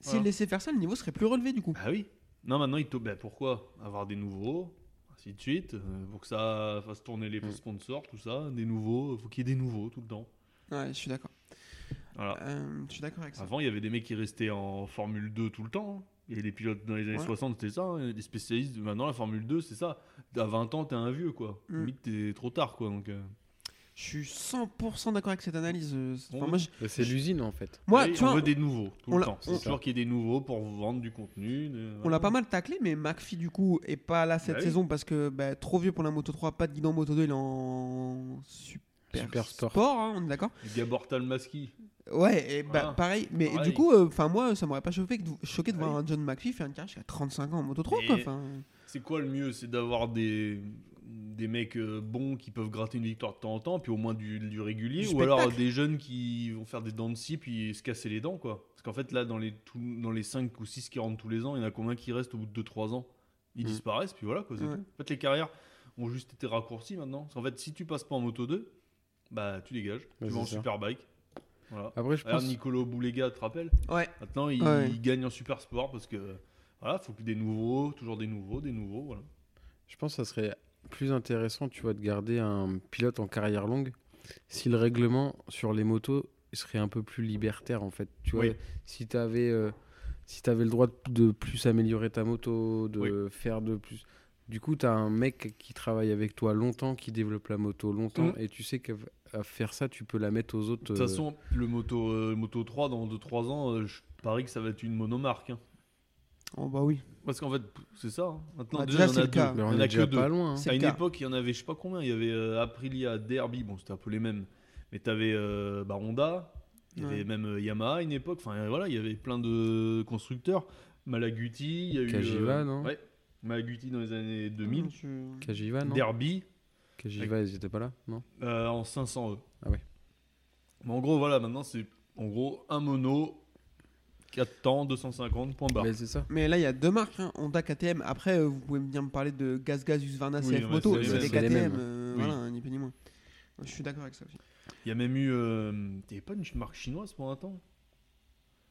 S'il Voilà. laissait faire ça, le niveau serait plus relevé du coup. Ah oui. Non, maintenant, il te... bah, pourquoi Avoir des nouveaux, ainsi de suite, euh, pour que ça fasse tourner les Mm. sponsors, tout ça, des nouveaux, faut qu'il y ait des nouveaux tout le temps. Ouais, je suis d'accord. Voilà. Euh, je suis d'accord avec ça. Avant, il y avait des mecs qui restaient en Formule 2 tout le temps. Et les pilotes dans les années Ouais. 60, c'était ça. hein. Les spécialistes, maintenant, la Formule 2, c'est ça. À 20 ans, t'es un vieux, quoi. Mm. Limite, t'es trop tard, quoi. Donc, euh, Je suis 100% d'accord avec cette analyse. euh, c'est- enfin, Ouais. moi, je- Bah, C'est l'usine, en fait. moi, oui, tu on vois, veut des nouveaux tout le temps. C'est toujours qu'il y ait des nouveaux pour vous vendre du contenu. de- On l'a pas mal taclé, mais McPhee du coup est pas là cette Bah oui. saison parce que bah, trop vieux pour la Moto 3, pas de guidon Moto 2, il est en super, Super sport. hein, on est d'accord Gabortal Maski. Ouais, et bah, Voilà. pareil, mais Pareil. du coup, enfin moi ça m'aurait pas choqué, de, choqué de Ah voir un John McPhee faire une carrière jusqu'à 35 ans en Moto 3 Mais- quoi. enfin. C'est quoi le mieux? C'est d'avoir des, des mecs euh, bons qui peuvent gratter une victoire de temps en temps, puis au moins du, du régulier, Du ou alors spectacle. des jeunes qui vont faire des dents de scie puis se casser les dents, quoi. Parce qu'en fait, là, dans les, tout- dans les 5 ou 6 qui rentrent tous les ans, il y en a combien qui restent au bout de 2-3 ans? Ils Mm. disparaissent, puis voilà, quoi. c'est Ouais. tout. En fait, les carrières ont juste été raccourcies maintenant. Parce qu'en fait, si tu passes pas en moto 2, bah tu dégages. Tu vas en superbike. Voilà. Après, je pense. Nicolo Boulega, tu te rappelles? Ouais, Maintenant, il, Ouais. il gagne en super sport parce que voilà, faut que des nouveaux, toujours des nouveaux, des nouveaux, voilà. Je pense que ça serait plus intéressant, tu vois, de garder un pilote en carrière longue si le règlement sur les motos serait un peu plus libertaire, en fait. Tu vois, Oui. si tu avais, si avais le droit de plus améliorer ta moto, de Oui. faire de plus. Du coup, tu as un mec qui travaille avec toi longtemps, qui développe la moto longtemps, Mm. et tu sais qu'à à faire ça, tu peux la mettre aux autres. De toute euh, façon, le moto, euh, moto 3, dans 2-3 ans, euh, je parie que ça va être une monomarque. hein. oh bah oui. Parce qu'en fait, c'est ça. hein. Maintenant, Bah, déjà, déjà, il y en c'est a le deux. cas. mais Il on y en est a déjà que deux. pas loin. hein. C'est À le une cas. époque, il y en avait, je sais pas combien. Il y avait euh, Aprilia, Derby, bon, c'était un peu les mêmes. Mais tu avais Honda, il y avait même euh, Yamaha à une époque. Enfin, euh, voilà, il y avait plein de constructeurs. Malaguti, il y a eu. Kajiva, euh, non? Ouais. Malaguti dans les années 2000. Je- Kajiva, non? Derby, Kajiva, ils étaient pas là Non? Euh, en 500 E. Ah ouais. Mais en gros, voilà, maintenant c'est en gros un mono, 4 temps, 250, point barre. Mais c'est ça. Mais là, il y a deux marques, hein, Honda, KTM. Après, euh, vous pouvez bien me parler de Gaz Gaz, Husqvarna, Oui, CF ouais, Moto. c'est- des c'est les KTM, mêmes. euh, Oui. voilà, ni plus ni moins. Je suis d'accord avec ça aussi. Il y a même eu. Euh, il y avait pas une marque chinoise pour un temps?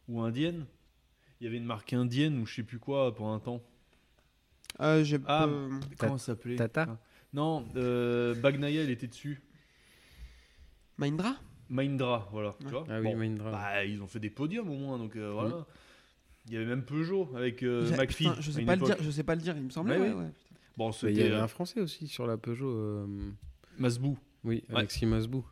Ou indienne? Il y avait une marque indienne ou je sais plus quoi pour un temps. Euh, j'ai Ah, euh, Comment ça s'appelait? Tata? Ah. Non, euh, Bagnaia, il était dessus. Mahindra? Mahindra, voilà. Tu Ouais. vois Ah oui, Bon, Mahindra. bah, ils ont fait des podiums au moins, donc euh, voilà. Il y avait même Peugeot avec euh, J'ai- McPhee. putain, je à sais une pas le époque. dire, je sais pas le dire, il me semblait. Ouais, Ouais, oui. ouais. Bon, Mais il y c'était avait euh, un Français aussi sur la Peugeot. euh, Masbou. Oui, Ouais. Alexis Masbou.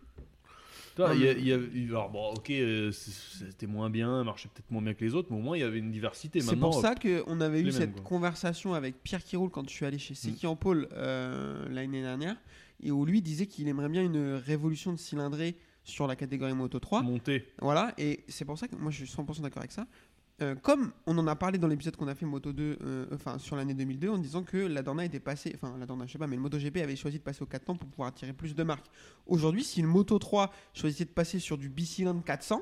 Il y a- mais- il y a- il- alors bon, ok, euh, c'était moins bien, marchait peut-être moins bien que les autres, mais au moins il y avait une diversité. C'est pour ça qu'on avait eu cette quoi. conversation avec Pierre Kiroul quand je suis allé chez Mm. Seki en Pôle euh, l'année dernière, et où lui disait qu'il aimerait bien une révolution de cylindrée sur la catégorie Moto 3. monter. Voilà, et c'est pour ça que moi je suis 100% d'accord avec ça. Euh, comme on en a parlé dans l'épisode qu'on a fait Moto 2, euh, enfin sur l'année 2002, en disant que la Dorna était passée, enfin la Dorna, je sais pas, mais le MotoGP avait choisi de passer au 4 temps pour pouvoir attirer plus de marques. Aujourd'hui, si le Moto 3 choisissait de passer sur du Biciland 400,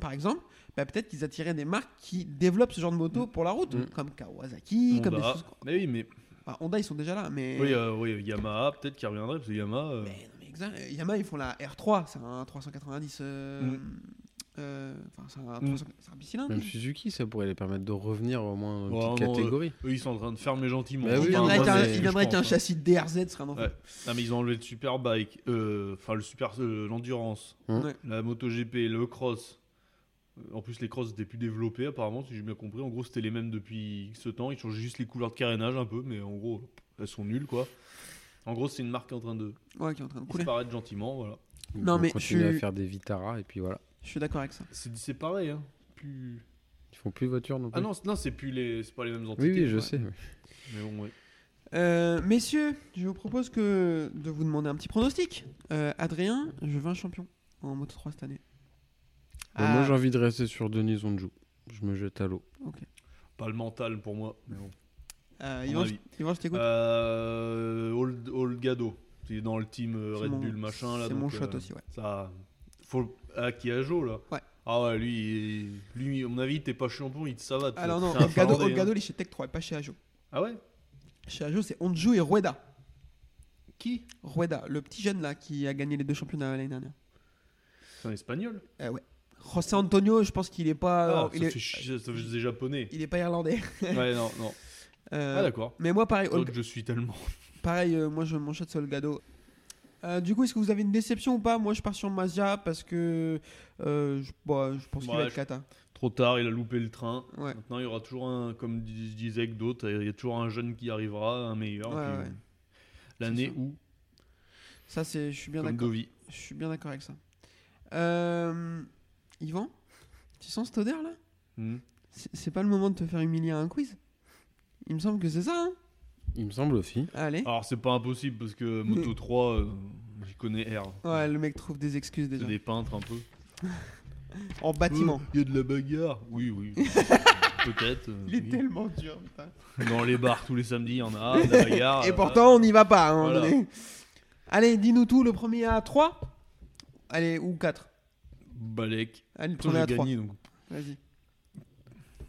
par exemple, bah, peut-être qu'ils attiraient des marques qui développent ce genre de moto pour la route, Mm. comme Kawasaki, comme des choses. Mais oui, mais Enfin, Honda, ils sont déjà là, mais. oui, euh, oui, Yamaha peut-être qui reviendrait parce que Yamaha. Mais non, mais exact. Yamaha, ils font la R3, c'est un 390. euh, Mm. Euh, Enfin, c'est un, Mm. 300 c'est un bicylindre. Même Suzuki, ça pourrait les permettre de revenir au moins dans une Ouais, petite non, catégorie. Eux, ils sont en train de fermer gentiment. Bah il oui, viendrait non, avec un, mais il viendrait avec un pense, hein. châssis DRZ, ce serait un. Ouais. Non, mais ils ont enlevé le Superbike, euh, enfin le super, euh, l'endurance, Hum. Ouais. la MotoGP, le cross. Euh, En plus, les crosses étaient plus développés, apparemment, si j'ai bien compris. En gros, c'était les mêmes depuis ce temps. Ils changeaient juste les couleurs de carénage un peu, mais en gros, elles sont nulles, quoi. En gros, c'est une marque qui est en train de Ouais, qui est en train de couler. disparaître gentiment, voilà. Ils Non, mais je à suis- faire des Vitara et puis voilà. Je suis d'accord avec ça. C'est pareil, hein. Plus... Ils font plus de voitures non plus. Ah non, c'est- non c'est plus les, c'est pas les mêmes oui, entités. oui, je ouais. sais. oui. Mais bon, ouais. Euh, messieurs, je vous propose que de vous demander un petit pronostic. Euh, Adrien, je veux un champion en Moto 3 cette année. Bon, Ah, Moi, j'ai envie de rester sur Denis Onjou. Je me jette à l'eau. Pas le mental pour moi. Mais bon. euh, Yvan, je, je t'écoute. Euh, Old, Olgado. C'est dans le team euh, Red mon- Bull machin là. c'est mon shot euh, aussi, ouais. Ça. Faut... Ah, qui a Jo là Ouais. Ah ouais, lui, il- lui, à mon avis, t'es pas champion, il te savate. Alors non, Olgado, Olgado, hein. il est chez Tech 3, pas chez Ajo. Ah ouais? Chez Ajo, c'est Onju et Rueda. Qui? Rueda, le petit jeune là qui a gagné les deux championnats l'année dernière. C'est un espagnol? Euh, ouais. José Antonio, je pense qu'il est pas, Ah, euh, il, ça, est, fait chier, ça fait des japonais. il est pas irlandais. ouais, non, non. Euh, Ah d'accord. mais moi, pareil, Olga- je suis tellement. pareil euh, moi je mon shot c'est Olgado. Euh, du coup, est-ce que vous avez une déception ou pas? Moi, je pars sur Mazia parce que euh, je, bon, je pense qu'il Ouais, va être je- cata. Trop tard, il a loupé le train. Ouais. Maintenant, il y aura toujours un, comme dis- je disais que d'autres, il y a toujours un jeune qui arrivera, un meilleur. Ouais. L'année où, Ça, c'est, je suis bien d'accord. Je suis bien d'accord avec ça. Euh, Yvan, tu sens cette odeur là? C'est, c'est pas le moment de te faire humilier à un quiz? Il me semble que c'est ça. Hein? Il me semble aussi. Allez. Alors, c'est pas impossible parce que Moto 3, euh, j'y connais R. Ouais, le mec trouve des excuses C'est déjà. des peintres un peu. En bâtiment. Euh, Il y a de la bagarre. Oui, oui. Peut-être. euh, Il est oui. tellement dur, putain. Dans les bars tous les samedis, il y en a de la bagarre. Et euh, pourtant, on n'y va pas. à un moment Voilà. donné. Allez, dis-nous tout. Le premier à 3 Allez, ou 4 Balek. Allez, le Toi, premier j'ai à 3. gagné donc. Vas-y.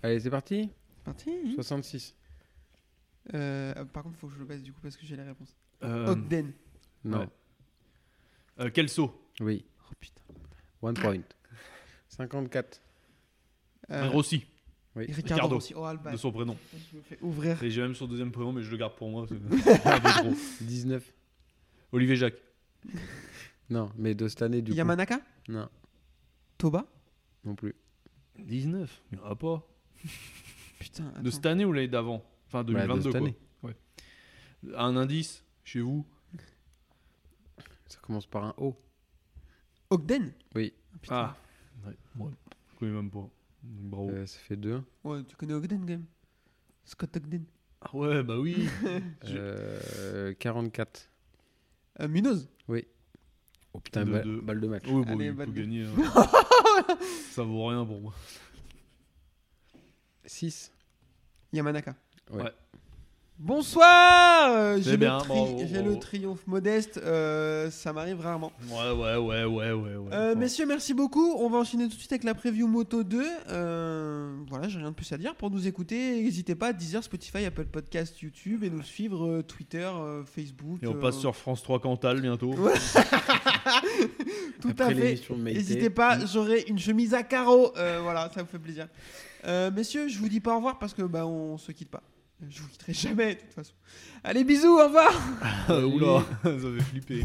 Allez, c'est parti. C'est parti. 66. Euh, par contre, faut que je le baisse du coup parce que j'ai les réponses. Euh, Ogden. Non. Ouais. euh, Kelso. Oui. Oh putain. One point. 54. Euh, Rossi, Oui. Ricardo, Ricardo. Oh, Alba. de son prénom. Je me fais ouvrir. Et j'ai même son deuxième prénom, mais je le garde pour moi. c'est un peu trop. 19. Olivier Jacques. Non, mais de cette année, du coup. Yamanaka? Non, Toba? Non plus. 19 Il n'y en a pas. Putain. De cette année ou l'année d'avant? Enfin, Bah, de 2022 cette quoi. année. Ouais. Un indice chez vous Ça commence par un O. Ogden Oui. Ah. Ah, ouais, ouais, je connais même pas. Bravo. Euh, ça fait 2. Ouais, tu connais Ogden quand même. Scott Ogden. Ah ouais, bah oui. Je- Euh, 44. Euh, Munoz. Oh putain, De- ba- de- balle de match. Oui, bon, Allez, il balle peut de- gagner. hein. Ça vaut rien pour moi. 6. Yamanaka. Ouais. Ouais. Bonsoir euh, J'ai C'est le, bien, tri- bravo, j'ai bravo. le triomphe modeste, euh, ça m'arrive rarement. Ouais, ouais, ouais, ouais, ouais. ouais. Euh, messieurs, merci beaucoup. On va enchaîner tout de suite avec la preview Moto 2. Euh, voilà, j'ai rien de plus à dire. Pour nous écouter, n'hésitez pas à Deezer, Spotify, Apple Podcast, YouTube et nous suivre euh, Twitter, euh, Facebook. Et on euh, passe sur France 3 Cantal bientôt. Tout Après à fait. N'hésitez pas, j'aurai une chemise à carreaux. Euh, voilà, ça vous fait plaisir. Euh, messieurs, je vous dis pas au revoir parce que bah on se quitte pas. Je vous quitterai jamais de toute façon. Allez, bisous, au revoir. Oula, ça fait flipper.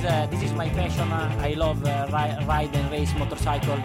Uh, this is my passion. Uh, I love uh, ri- ride and race motorcycle.